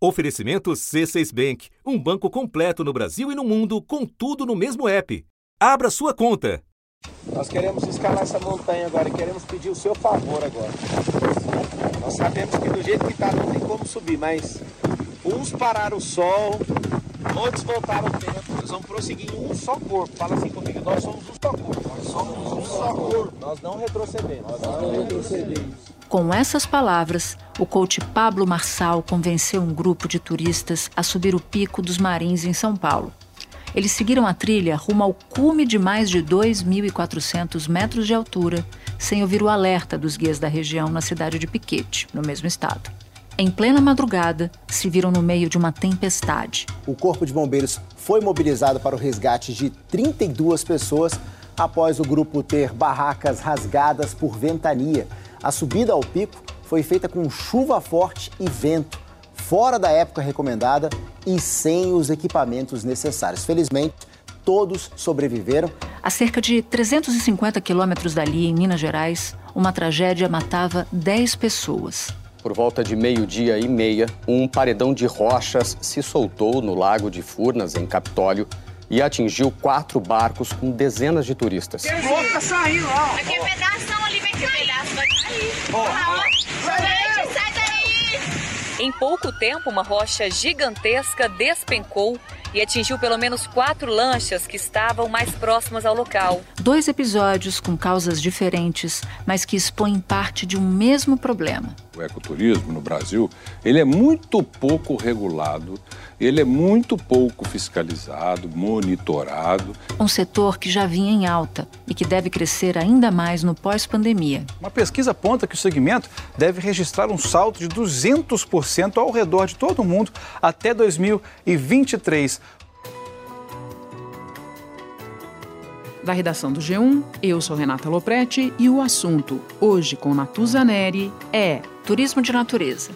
Oferecimento C6 Bank, um banco completo no Brasil e no mundo, com tudo no mesmo app. Abra sua conta. Nós queremos escalar essa montanha agora e queremos pedir o seu favor agora. Nós sabemos que do jeito que está não tem como subir, mas uns pararam o sol, outros voltaram o tempo. Nós vamos prosseguir em um só corpo. Fala assim comigo, nós somos um só corpo. Nós somos um só corpo. Nós não retrocedemos. Nós não retrocedemos. Com essas palavras, o coach Pablo Marçal convenceu um grupo de turistas a subir o Pico dos Marins em São Paulo. Eles seguiram a trilha rumo ao cume de mais de 2.400 metros de altura, sem ouvir o alerta dos guias da região na cidade de Piquete, no mesmo estado. Em plena madrugada, se viram no meio de uma tempestade. O Corpo de Bombeiros foi mobilizado para o resgate de 32 pessoas após o grupo ter barracas rasgadas por ventania a subida ao pico foi feita com chuva forte e vento, fora da época recomendada e sem os equipamentos necessários. Felizmente, todos sobreviveram. A cerca de 350 quilômetros dali, em Minas Gerais, uma tragédia matava 10 pessoas. Por volta de meio-dia e meia, um paredão de rochas se soltou no lago de Furnas, em Capitólio, e atingiu quatro barcos com dezenas de turistas. Saindo. Aqui é pedaço ali, vem cair. Pedaço vai cair. Gente, sai daí. Em pouco tempo, uma rocha gigantesca despencou e atingiu pelo menos quatro lanchas que estavam mais próximas ao local. Dois episódios com causas diferentes, mas que expõem parte de um mesmo problema. O ecoturismo no Brasil, ele é muito pouco regulado, ele é muito pouco fiscalizado, monitorado. Um setor que já vinha em alta e que deve crescer ainda mais no pós-pandemia. Uma pesquisa aponta que o segmento deve registrar um salto de 200% ao redor de todo o mundo até 2023. Da redação do G1, eu sou Renata Loprete e o assunto, hoje com Natuza Neri, é turismo de natureza.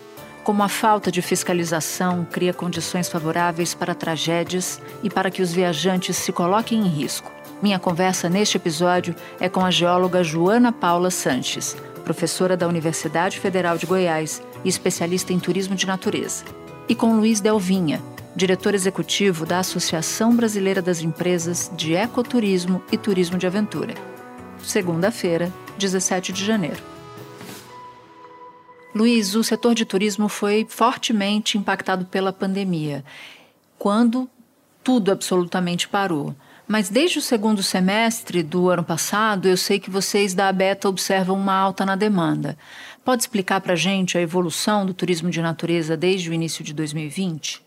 Como a falta de fiscalização cria condições favoráveis para tragédias e para que os viajantes se coloquem em risco. Minha conversa neste episódio é com a geóloga Joana Paula Sanches, professora da Universidade Federal de Goiás e especialista em turismo de natureza, e com Luiz Delvinha, diretor executivo da Associação Brasileira das Empresas de Ecoturismo e Turismo de Aventura. Segunda-feira, 17 de janeiro. Luiz, o setor de turismo foi fortemente impactado pela pandemia, quando tudo absolutamente parou. Mas desde o segundo semestre do ano passado, eu sei que vocês da Abeta observam uma alta na demanda. Pode explicar para a gente a evolução do turismo de natureza desde o início de 2020?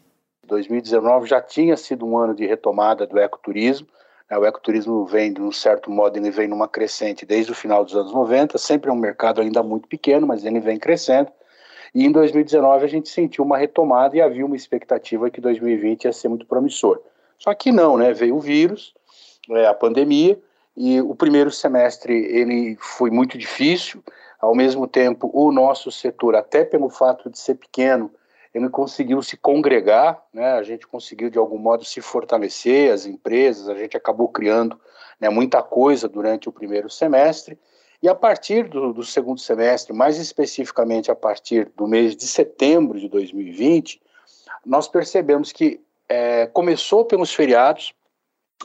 2019 já tinha sido um ano de retomada do ecoturismo. Né? O ecoturismo vem, de um certo modo, ele vem numa crescente desde o final dos anos 90, sempre é um mercado ainda muito pequeno, mas ele vem crescendo. E em 2019 a gente sentiu uma retomada e havia uma expectativa que 2020 ia ser muito promissor. Só que não, né? Veio o vírus, é, a pandemia, e o primeiro semestre ele foi muito difícil. Ao mesmo tempo, o nosso setor, até pelo fato de ser pequeno, ele conseguiu se congregar, né? a gente conseguiu de algum modo se fortalecer, as empresas, a gente acabou criando né, muita coisa durante o primeiro semestre, e a partir do, do, segundo semestre, mais especificamente a partir do mês de setembro de 2020, nós percebemos que é, começou pelos feriados,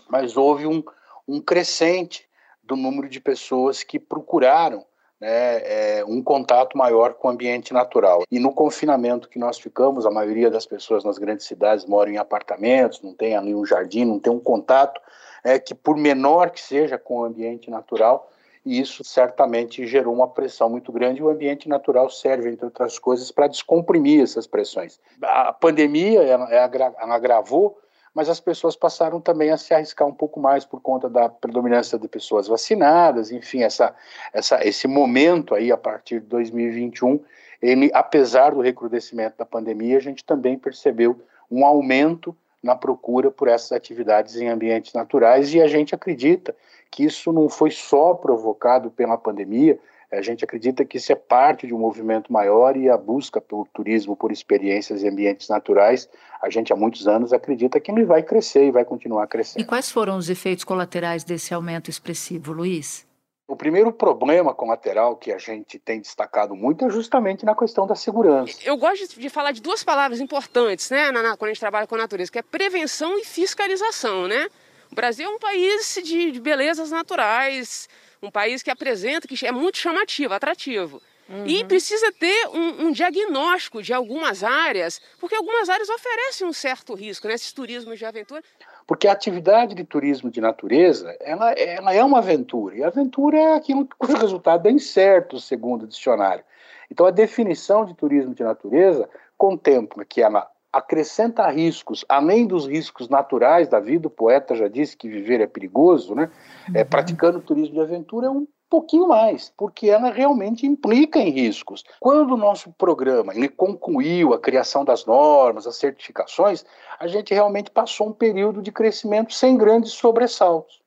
mas houve um, um crescente do número de pessoas que procuraram né, é, um contato maior com o ambiente natural. E no confinamento que nós ficamos, a maioria das pessoas nas grandes cidades moram em apartamentos, não tem ali um jardim, não tem um contato é, que, por menor que seja com o ambiente natural, e isso certamente gerou uma pressão muito grande. E o ambiente natural serve, entre outras coisas, para descomprimir essas pressões. A pandemia ela, ela agravou mas as pessoas passaram também a se arriscar um pouco mais por conta da predominância de pessoas vacinadas, enfim, essa, essa, esse momento aí a partir de 2021, ele, apesar do recrudescimento da pandemia, a gente também percebeu um aumento na procura por essas atividades em ambientes naturais e a gente acredita que isso não foi só provocado pela pandemia, a gente acredita que isso é parte de um movimento maior e a busca pelo turismo por experiências e ambientes naturais, a gente há muitos anos acredita que ele vai crescer e vai continuar crescendo. E quais foram os efeitos colaterais desse aumento expressivo, Luiz? O primeiro problema colateral que a gente tem destacado muito é justamente na questão da segurança. Eu gosto de falar de duas palavras importantes, né, na, quando a gente trabalha com a natureza, que é prevenção e fiscalização, né? O Brasil é um país de, de belezas naturais, um país que apresenta, que é muito chamativo, atrativo. Uhum. E precisa ter um, um, diagnóstico de algumas áreas, porque algumas áreas oferecem um certo risco, né? Esses turismos de aventura. Porque a atividade de turismo de natureza, ela, ela é uma aventura. E a aventura é aquilo cujo resultado é incerto, segundo o dicionário. Então, a definição de turismo de natureza contempla que ela acrescenta riscos, além dos riscos naturais da vida, o poeta já disse que viver é perigoso, né? É, uhum. praticando turismo de aventura é um pouquinho mais, porque ela realmente implica em riscos. Quando o nosso programa ele concluiu a criação das normas, as certificações, a gente realmente passou um período de crescimento sem grandes sobressaltos.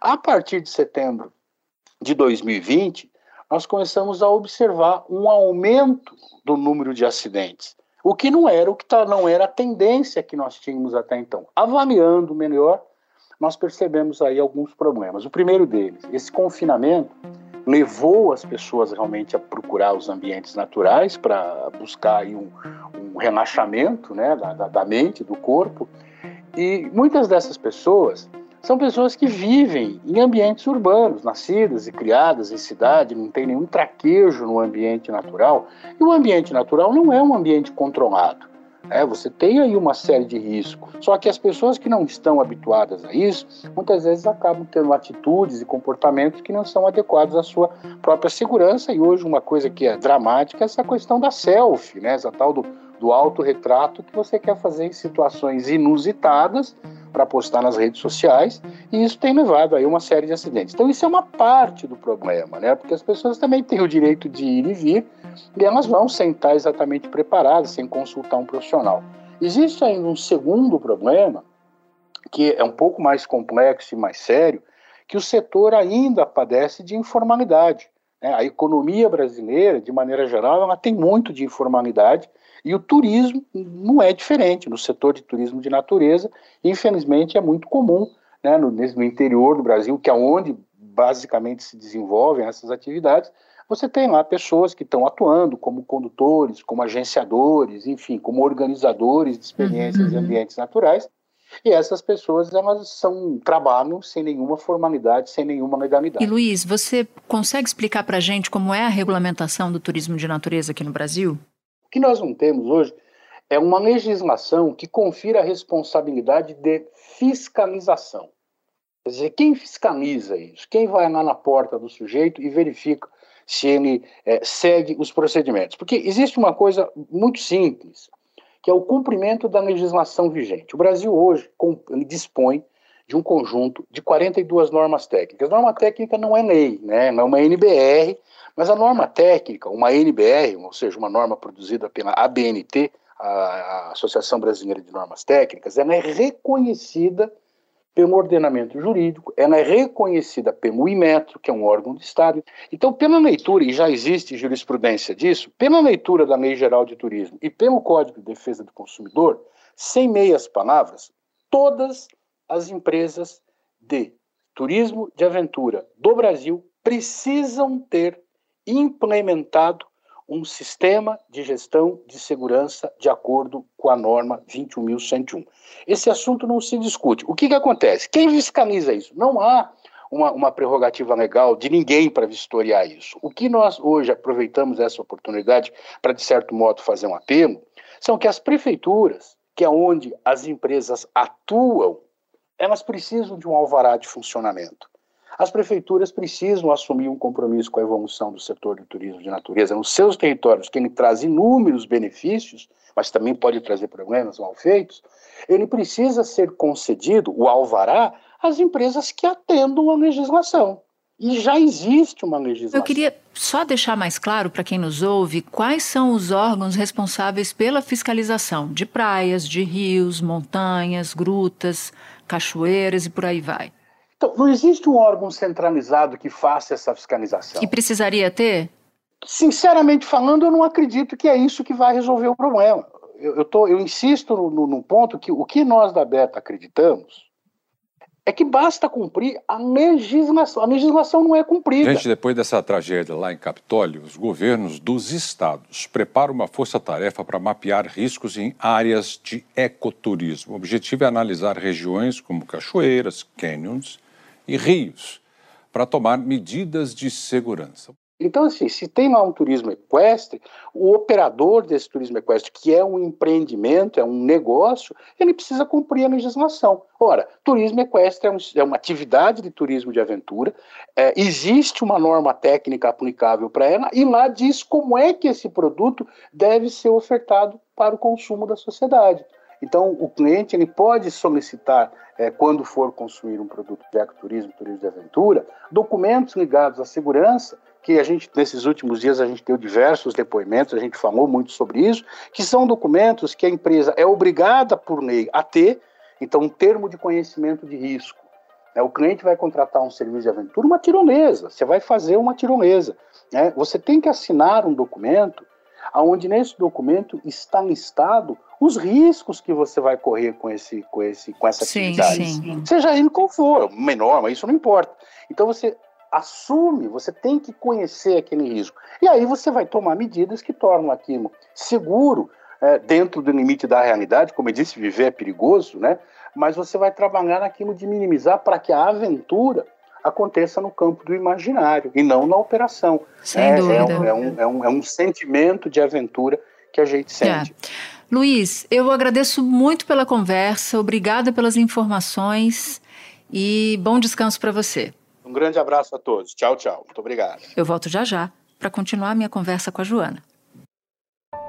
A partir de setembro de 2020, nós começamos a observar um aumento do número de acidentes, o que não era o que tá, não era a tendência que nós tínhamos até então. Avaliando melhor, nós percebemos aí alguns problemas. O primeiro deles, esse confinamento levou as pessoas realmente a procurar os ambientes naturais para buscar aí um, um relaxamento né, da, da mente, do corpo. E muitas dessas pessoas são pessoas que vivem em ambientes urbanos, nascidas e criadas em cidade, não tem nenhum traquejo no ambiente natural. E o ambiente natural não é um ambiente controlado. É, você tem aí uma série de riscos. Só que as pessoas que não estão habituadas a isso, muitas vezes acabam tendo atitudes e comportamentos que não são adequados à sua própria segurança. E hoje uma coisa que é dramática é essa questão da selfie, né? essa tal do, do autorretrato que você quer fazer em situações inusitadas para postar nas redes sociais, e isso tem levado aí uma série de acidentes. Então isso é uma parte do problema, né? Porque as pessoas também têm o direito de ir e vir, e elas vão sem estar exatamente preparadas, sem consultar um profissional. Existe ainda um segundo problema, que é um pouco mais complexo e mais sério, que o setor ainda padece de informalidade. Né? A economia brasileira, de maneira geral, ela tem muito de informalidade, e o turismo não é diferente. No setor de turismo de natureza, infelizmente, é muito comum né, no, no interior do Brasil, que é onde basicamente se desenvolvem essas atividades, você tem lá pessoas que estão atuando como condutores, como agenciadores, enfim, como organizadores de experiências uhum. em ambientes naturais. E essas pessoas elas são trabalham sem nenhuma formalidade, sem nenhuma legalidade. E Luiz, você consegue explicar para a gente como é a regulamentação do turismo de natureza aqui no Brasil? O que nós não temos hoje é uma legislação que confira a responsabilidade de fiscalização. Quer dizer, quem fiscaliza isso? Quem vai lá na porta do sujeito e verifica se ele é, segue os procedimentos. Porque existe uma coisa muito simples, que é o cumprimento da legislação vigente. O Brasil hoje dispõe de um conjunto de 42 normas técnicas. Norma técnica não é lei, né? não é uma NBR, mas a norma técnica, uma NBR, ou seja, uma norma produzida pela ABNT, a Associação Brasileira de Normas Técnicas, ela é reconhecida pelo ordenamento jurídico, ela é reconhecida pelo IMETRO, que é um órgão de Estado. Então, pela leitura, e já existe jurisprudência disso, pela leitura da Lei Geral de Turismo e pelo Código de Defesa do Consumidor, sem meias palavras, todas as empresas de turismo de aventura do Brasil precisam ter implementado um sistema de gestão de segurança de acordo com a norma 21.101. Esse assunto não se discute. O que, que acontece? Quem fiscaliza isso? Não há uma, uma prerrogativa legal de ninguém para vistoriar isso. O que nós hoje aproveitamos essa oportunidade para, de certo modo, fazer um apelo, são que as prefeituras, que é onde as empresas atuam, elas precisam de um alvará de funcionamento. As prefeituras precisam assumir um compromisso com a evolução do setor do turismo de natureza nos seus territórios, que ele traz inúmeros benefícios, mas também pode trazer problemas mal feitos. Ele precisa ser concedido, o alvará, às empresas que atendam a legislação. E já existe uma legislação. Eu queria só deixar mais claro para quem nos ouve quais são os órgãos responsáveis pela fiscalização de praias, de rios, montanhas, grutas, cachoeiras e por aí vai. Então, não existe um órgão centralizado que faça essa fiscalização. E precisaria ter? Sinceramente falando, eu não acredito que é isso que vai resolver o problema. Eu, eu, tô, eu insisto no, no, no ponto que o que nós da Beta acreditamos é que basta cumprir a legislação. A legislação não é cumprida. Gente, depois dessa tragédia lá em Capitólio, os governos dos estados preparam uma força-tarefa para mapear riscos em áreas de ecoturismo. O objetivo é analisar regiões como cachoeiras, canyons e rios para tomar medidas de segurança. Então, assim, se tem lá um turismo equestre, o operador desse turismo equestre, que é um empreendimento, é um negócio, ele precisa cumprir a legislação. Ora, turismo equestre é, um, é uma atividade de turismo de aventura, é, existe uma norma técnica aplicável para ela, e lá diz como é que esse produto deve ser ofertado para o consumo da sociedade. Então, o cliente ele pode solicitar, é, quando for consumir um produto de ecoturismo, turismo de aventura, documentos ligados à segurança, que a gente, nesses últimos dias, a gente deu diversos depoimentos, a gente falou muito sobre isso, que são documentos que a empresa é obrigada por lei a ter, então, um termo de conhecimento de risco. É, o cliente vai contratar um serviço de aventura, uma tirolesa, você vai fazer uma tirolesa. Né? Você tem que assinar um documento onde nesse documento está listado os riscos que você vai correr com, esse, com, esse, com essa sim, atividade. Sim. Seja ele qual for, menor, mas isso não importa. Então você assume, você tem que conhecer aquele risco. E aí você vai tomar medidas que tornam aquilo seguro, é, dentro do limite da realidade, como eu disse, viver é perigoso, né? Mas você vai trabalhar naquilo de minimizar para que a aventura aconteça no campo do imaginário e não na operação. Sem é, dúvida. É um, é, um, é, um, é um sentimento de aventura que a gente sente. É. Luiz, eu agradeço muito pela conversa, obrigada pelas informações e bom descanso para você. Um grande abraço a todos. Tchau, tchau. Muito obrigado. Eu volto já já para continuar minha conversa com a Joana.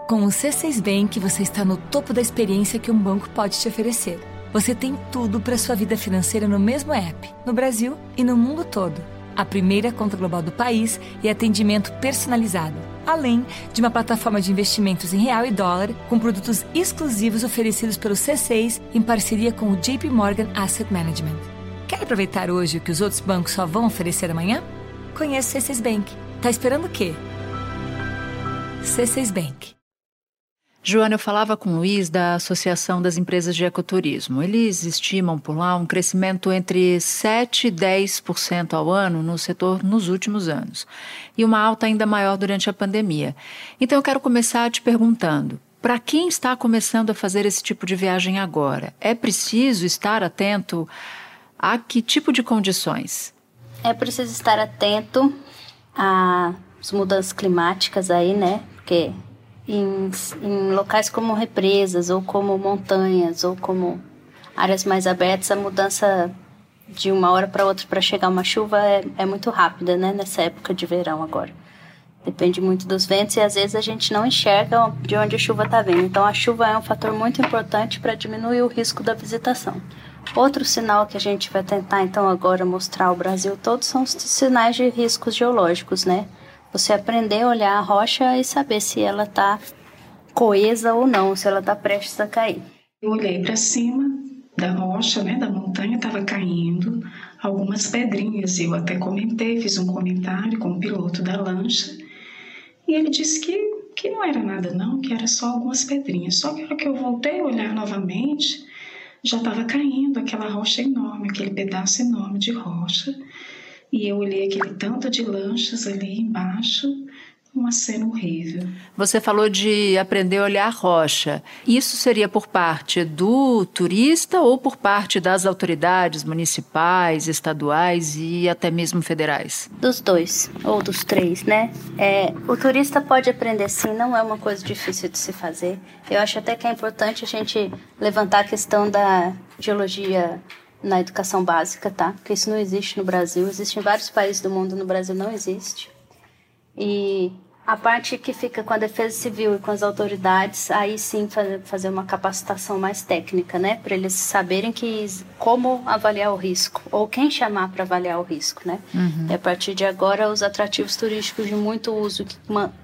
Com o C6 Bank, você está no topo da experiência que um banco pode te oferecer. Você tem tudo para sua vida financeira no mesmo app, no Brasil e no mundo todo. A primeira conta global do país e atendimento personalizado, além de uma plataforma de investimentos em real e dólar com produtos exclusivos oferecidos pelo C6 em parceria com o JP Morgan Asset Management. Quer aproveitar hoje o que os outros bancos só vão oferecer amanhã? Conheça o C6 Bank. Tá esperando o quê? C6 Bank. Joana, eu falava com o Luiz da Associação das Empresas de Ecoturismo. Eles estimam por lá um crescimento entre 7% e 10% ao ano no setor nos últimos anos, e uma alta ainda maior durante a pandemia. Então eu quero começar te perguntando: para quem está começando a fazer esse tipo de viagem agora, é preciso estar atento a que tipo de condições? É preciso estar atento às mudanças climáticas aí, né? Porque em, em locais como represas, ou como montanhas, ou como áreas mais abertas, a mudança de uma hora para outra para chegar uma chuva é, é muito rápida, né? Nessa época de verão agora. Depende muito dos ventos e às vezes a gente não enxerga de onde a chuva está vindo. Então a chuva é um fator muito importante para diminuir o risco da visitação. Outro sinal que a gente vai tentar então agora mostrar ao Brasil todo são os sinais de riscos geológicos, né? Você aprender a olhar a rocha e saber se ela está coesa ou não, se ela está prestes a cair. Eu olhei para cima da rocha, né, da montanha, estava caindo algumas pedrinhas. Eu até comentei, fiz um comentário com o piloto da lancha e ele disse que, que não era nada não, que era só algumas pedrinhas. Só que hora que eu voltei a olhar novamente, já estava caindo aquela rocha enorme, aquele pedaço enorme de rocha. E eu olhei aquele tanto de lanchas ali embaixo uma cena horrível. Você falou de aprender a olhar rocha. Isso seria por parte do turista ou por parte das autoridades municipais, estaduais e até mesmo federais? Dos dois, ou dos três, né? É, o turista pode aprender sim, não é uma coisa difícil de se fazer. Eu acho até que é importante a gente levantar a questão da geologia na educação básica, tá? Porque isso não existe no Brasil, existe em vários países do mundo, no Brasil não existe. E a parte que fica com a Defesa Civil e com as autoridades, aí sim fazer uma capacitação mais técnica, né? Para eles saberem que como avaliar o risco, ou quem chamar para avaliar o risco, né? Uhum. E a partir de agora, os atrativos turísticos de muito uso que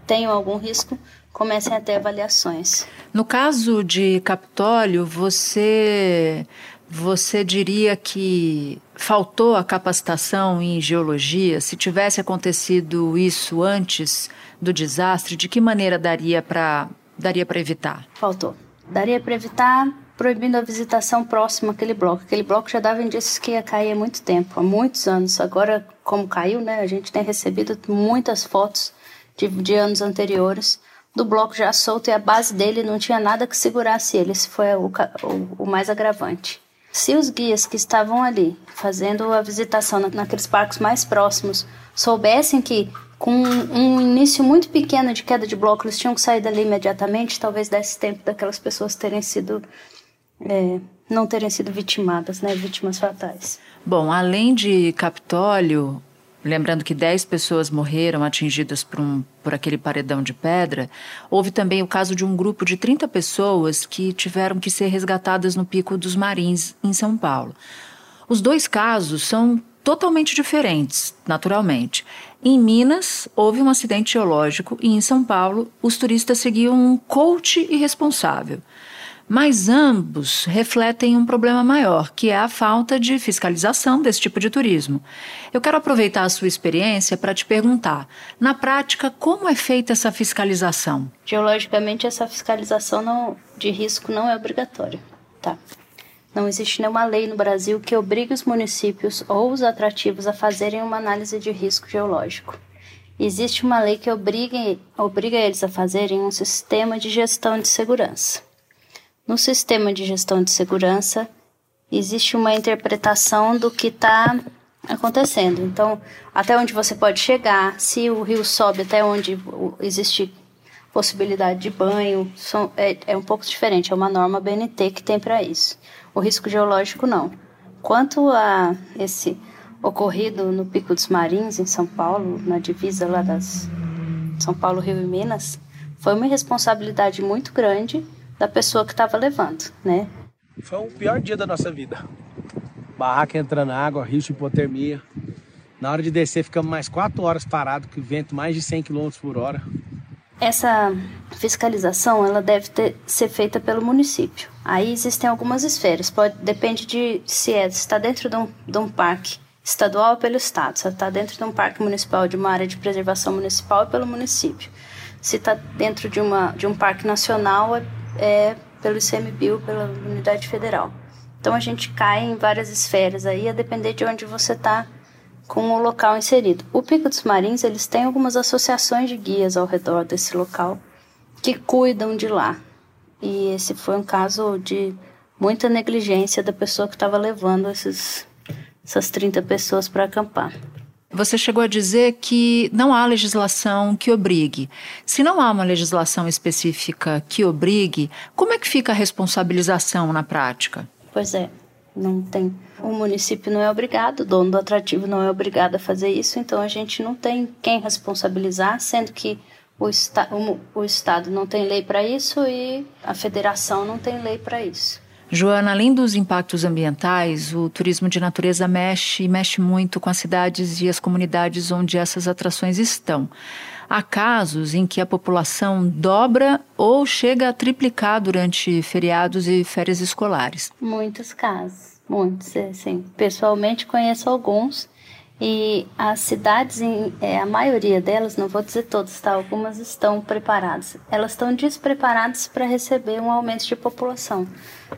tenham algum risco comecem a ter avaliações. No caso de Capitólio, você você diria que faltou a capacitação em geologia? Se tivesse acontecido isso antes do desastre, de que maneira daria para daria evitar? Faltou. Daria para evitar proibindo a visitação próxima àquele bloco. Aquele bloco já dava indícios que ia cair há muito tempo, há muitos anos. Agora, como caiu, né, a gente tem recebido muitas fotos de, de anos anteriores do bloco já solto e a base dele não tinha nada que segurasse ele. Esse foi o, o, o mais agravante. Se os guias que estavam ali fazendo a visitação naqueles parques mais próximos soubessem que com um início muito pequeno de queda de bloco eles tinham que sair dali imediatamente, talvez desse tempo daquelas pessoas terem sido é, não terem sido vitimadas, né, vítimas fatais. Bom, além de Capitólio, Lembrando que 10 pessoas morreram atingidas por, um, por aquele paredão de pedra. Houve também o caso de um grupo de 30 pessoas que tiveram que ser resgatadas no Pico dos Marins, em São Paulo. Os dois casos são totalmente diferentes, naturalmente. Em Minas, houve um acidente geológico e em São Paulo, os turistas seguiam um coach irresponsável. Mas ambos refletem um problema maior, que é a falta de fiscalização desse tipo de turismo. Eu quero aproveitar a sua experiência para te perguntar, na prática, como é feita essa fiscalização? Geologicamente, essa fiscalização não, de risco não é obrigatória. Tá? Não existe nenhuma lei no Brasil que obrigue os municípios ou os atrativos a fazerem uma análise de risco geológico. Existe uma lei que obriga, obriga eles a fazerem um sistema de gestão de segurança. No sistema de gestão de segurança, existe uma interpretação do que está acontecendo. Então, até onde você pode chegar, se o rio sobe até onde existe possibilidade de banho, são, é, é um pouco diferente, é uma norma BNT que tem para isso. O risco geológico não. Quanto a esse ocorrido no Pico dos Marins, em São Paulo, na divisa lá das São Paulo, Rio e Minas, foi uma responsabilidade muito grande da pessoa que estava levando, né? Foi o pior dia da nossa vida. Barraca entrando água, risco de hipotermia. Na hora de descer, ficamos mais quatro horas parados, com vento mais de 100 km por hora. Essa fiscalização ela deve ter, ser feita pelo município. Aí existem algumas esferas, pode, depende de se é, está dentro de um, de um parque estadual ou pelo estado, se está dentro de um parque municipal, de uma área de preservação municipal ou pelo município. Se está dentro de, uma, de um parque nacional, é é, pelo ICMBio, pela unidade federal. Então a gente cai em várias esferas aí, a depender de onde você está com o local inserido. O Pico dos Marins, eles têm algumas associações de guias ao redor desse local que cuidam de lá. E esse foi um caso de muita negligência da pessoa que estava levando esses, essas 30 pessoas para acampar. Você chegou a dizer que não há legislação que obrigue. Se não há uma legislação específica que obrigue, como é que fica a responsabilização na prática? Pois é, não tem. O município não é obrigado, o dono do atrativo não é obrigado a fazer isso, então a gente não tem quem responsabilizar, sendo que o, esta, o, o Estado não tem lei para isso e a federação não tem lei para isso. Joana, além dos impactos ambientais, o turismo de natureza mexe e mexe muito com as cidades e as comunidades onde essas atrações estão. Há casos em que a população dobra ou chega a triplicar durante feriados e férias escolares. Muitos casos, muitos, é, sim. Pessoalmente conheço alguns e as cidades, é, a maioria delas, não vou dizer todas, tá? Algumas estão preparadas. Elas estão despreparadas para receber um aumento de população.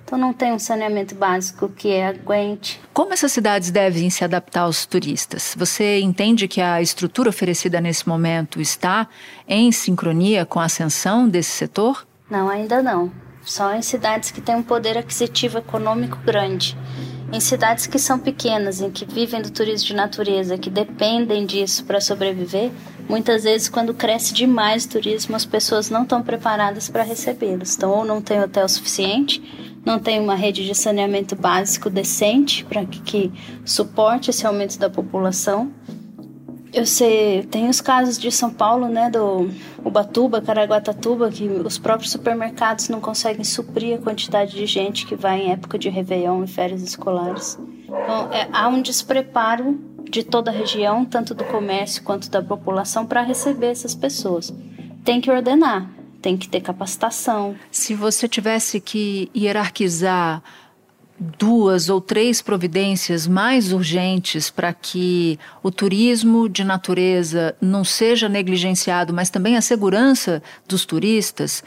Então não tem um saneamento básico que aguente. Como essas cidades devem se adaptar aos turistas? Você entende que a estrutura oferecida nesse momento está em sincronia com a ascensão desse setor? Não, ainda não. Só em cidades que têm um poder aquisitivo econômico grande. Em cidades que são pequenas, em que vivem do turismo de natureza, que dependem disso para sobreviver, muitas vezes quando cresce demais o turismo, as pessoas não estão preparadas para recebê-los. Então, ou não tem hotel suficiente, não tem uma rede de saneamento básico decente para que, que suporte esse aumento da população, eu sei, tem os casos de São Paulo, né, do Ubatuba, Caraguatatuba, que os próprios supermercados não conseguem suprir a quantidade de gente que vai em época de Réveillon e férias escolares. Então, é, há um despreparo de toda a região, tanto do comércio quanto da população, para receber essas pessoas. Tem que ordenar, tem que ter capacitação. Se você tivesse que hierarquizar duas ou três providências mais urgentes para que o turismo de natureza não seja negligenciado, mas também a segurança dos turistas,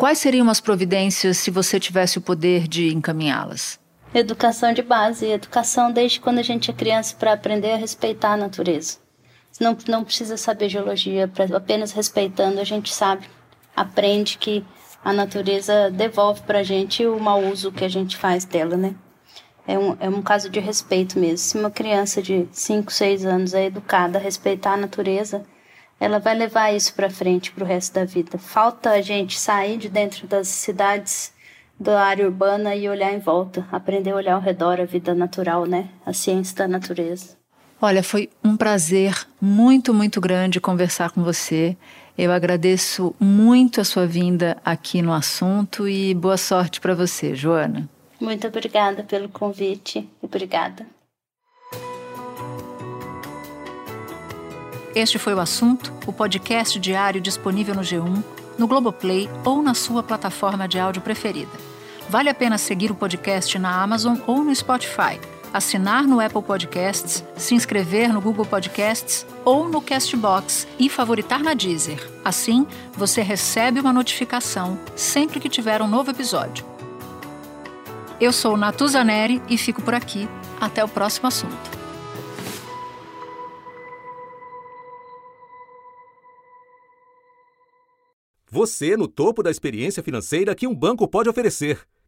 Quais seriam as providências se você tivesse o poder de encaminhá-las? Educação de base, educação desde quando a gente é criança para aprender a respeitar a natureza. Não, não precisa saber geologia, apenas respeitando a gente sabe, aprende que a natureza devolve para a gente o mau uso que a gente faz dela, né? É um, é um caso de respeito mesmo. Se uma criança de 5, 6 anos é educada a respeitar a natureza, ela vai levar isso para frente para o resto da vida. Falta a gente sair de dentro das cidades, da área urbana e olhar em volta, aprender a olhar ao redor a vida natural, né? A ciência da natureza. Olha, foi um prazer muito, muito grande conversar com você. Eu agradeço muito a sua vinda aqui no assunto e boa sorte para você, Joana. Muito obrigada pelo convite. Obrigada. Este foi o assunto, o podcast diário disponível no G1, no Globoplay ou na sua plataforma de áudio preferida. Vale a pena seguir o podcast na Amazon ou no Spotify, assinar no Apple Podcasts, se inscrever no Google Podcasts ou no Castbox e favoritar na Deezer. Assim, você recebe uma notificação sempre que tiver um novo episódio. Eu sou Natuza Neri e fico por aqui. Até o próximo assunto. Você no topo da experiência financeira que um banco pode oferecer.